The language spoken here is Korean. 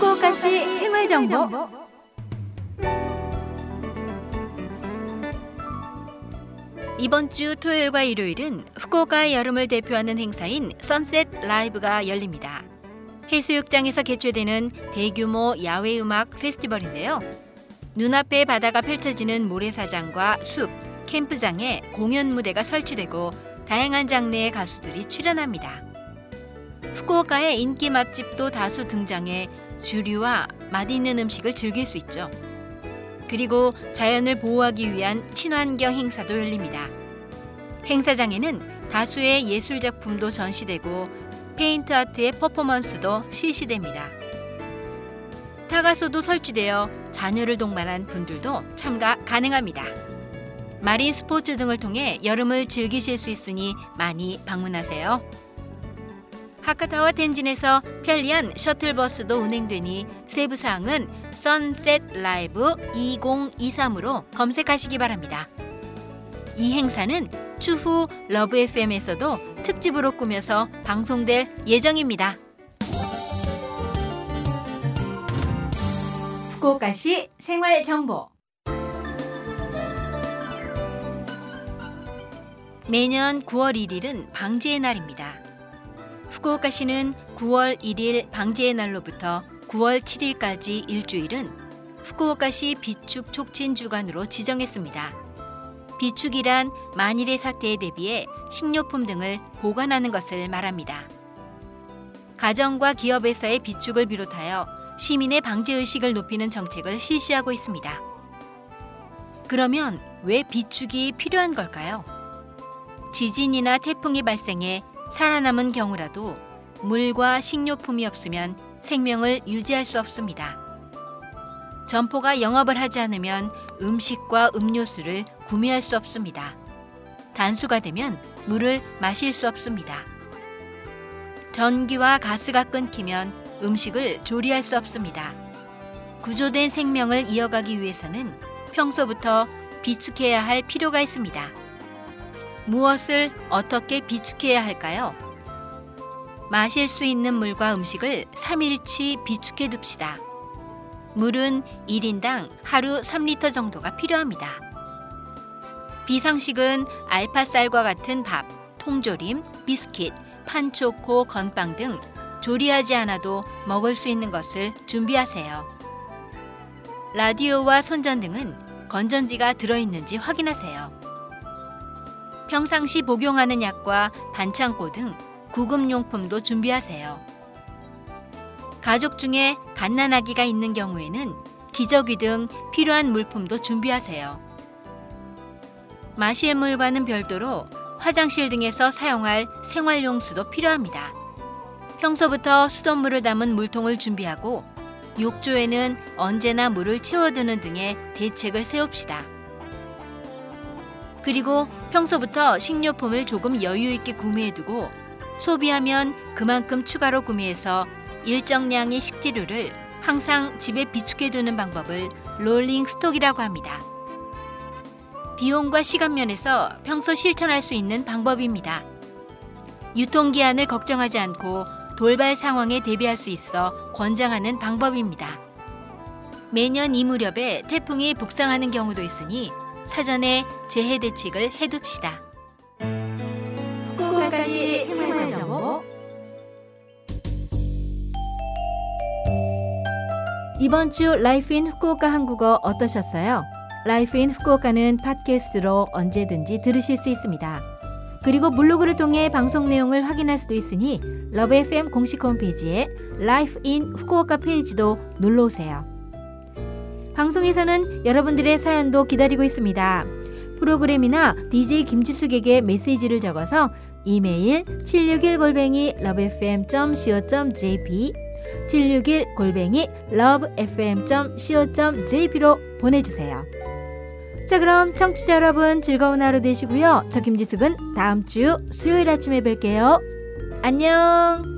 후쿠오카시 생활 정보. 이번 주 토요일과 일요일은 후쿠오카의 여름을 대표하는 행사인 선셋 라이브가 열립니다. 해수욕장에서 개최되는 대규모 야외 음악 페스티벌인데요. 눈앞에 바다가 펼쳐지는 모래사장과 숲, 캠프장에 공연 무대가 설치되고 다양한 장르의 가수들이 출연합니다. 후쿠오카의 인기 맛집도 다수 등장해 주류와 맛있는 음식을 즐길 수 있죠. 그리고 자연을 보호하기 위한 친환경 행사도 열립니다. 행사장에는 다수의 예술 작품도 전시되고 페인트 아트의 퍼포먼스도 실시됩니다. 타가소도 설치되어 자녀를 동반한 분들도 참가 가능합니다. 마린 스포츠 등을 통해 여름을 즐기실 수 있으니 많이 방문하세요. 하카타와 텐진에서 편리한 셔틀버스도 운행되니 세부 사항은 Sunset Live 2023으로 검색하시기 바랍니다. 이 행사는 추후 Love FM에서도 특집으로 꾸며서 방송될 예정입니다. 후쿠오카시 생활 정보 매년 9월 1일은 방지의 날입니다. 후쿠오카시는 9월 1일 방지의 날로부터 9월 7일까지 일주일은 후쿠오카시 비축 촉진 주간으로 지정했습니다. 비축이란 만일의 사태에 대비해 식료품 등을 보관하는 것을 말합니다. 가정과 기업에서의 비축을 비롯하여 시민의 방제 의식을 높이는 정책을 실시하고 있습니다. 그러면 왜 비축이 필요한 걸까요? 지진이나 태풍이 발생해 살아남은 경우라도 물과 식료품이 없으면 생명을 유지할 수 없습니다. 점포가 영업을 하지 않으면 음식과 음료수를 구매할 수 없습니다. 단수가 되면 물을 마실 수 없습니다. 전기와 가스가 끊기면 음식을 조리할 수 없습니다. 구조된 생명을 이어가기 위해서는 평소부터 비축해야 할 필요가 있습니다. 무엇을 어떻게 비축해야 할까요? 마실 수 있는 물과 음식을 3일치 비축해 둡시다. 물은 1인당 하루 3리터 정도가 필요합니다. 비상식은 알파쌀과 같은 밥, 통조림, 비스킷, 판초코, 건빵 등 조리하지 않아도 먹을 수 있는 것을 준비하세요. 라디오와 손전등은 건전지가 들어있는지 확인하세요. 평상시 복용하는 약과 반창고 등 구급용품도 준비하세요. 가족 중에 갓난아기가 있는 경우에는 기저귀 등 필요한 물품도 준비하세요. 마실 물과는 별도로 화장실 등에서 사용할 생활용수도 필요합니다. 평소부터 수돗물을 담은 물통을 준비하고 욕조에는 언제나 물을 채워두는 등의 대책을 세웁시다. 그리고 평소부터 식료품을 조금 여유 있게 구매해두고 소비하면 그만큼 추가로 구매해서 일정량의 식재료를 항상 집에 비축해두는 방법을 롤링 스톡이라고 합니다. 비용과 시간 면에서 평소 실천할 수 있는 방법입니다. 유통기한을 걱정하지 않고 돌발 상황에 대비할 수 있어 권장하는 방법입니다. 매년 이 무렵에 태풍이 북상하는 경우도 있으니 사전에 재해 대책을 해둡시다. 후쿠오카시 생활정보 이번 주 Life in Fukuoka 한국어 어떠셨어요? Life in Fukuoka는 팟캐스트로 언제든지 들으실 수 있습니다. 그리고 블로그를 통해 방송 내용을 확인할 수도 있으니 Love FM 공식 홈페이지에 Life in Fukuoka 페이지도 놀러 오세요. 방송에서는 여러분들의 사연도 기다리고 있습니다. 프로그램이나 DJ 김지숙에게 메시지를 적어서 이메일 761골뱅이 lovefm.co.jp 761 골뱅이 lovefm.co.jp로 보내주세요. 자 그럼 청취자 여러분 즐거운 하루 되시고요. 저 김지숙은 다음 주 수요일 아침에 뵐게요. 안녕.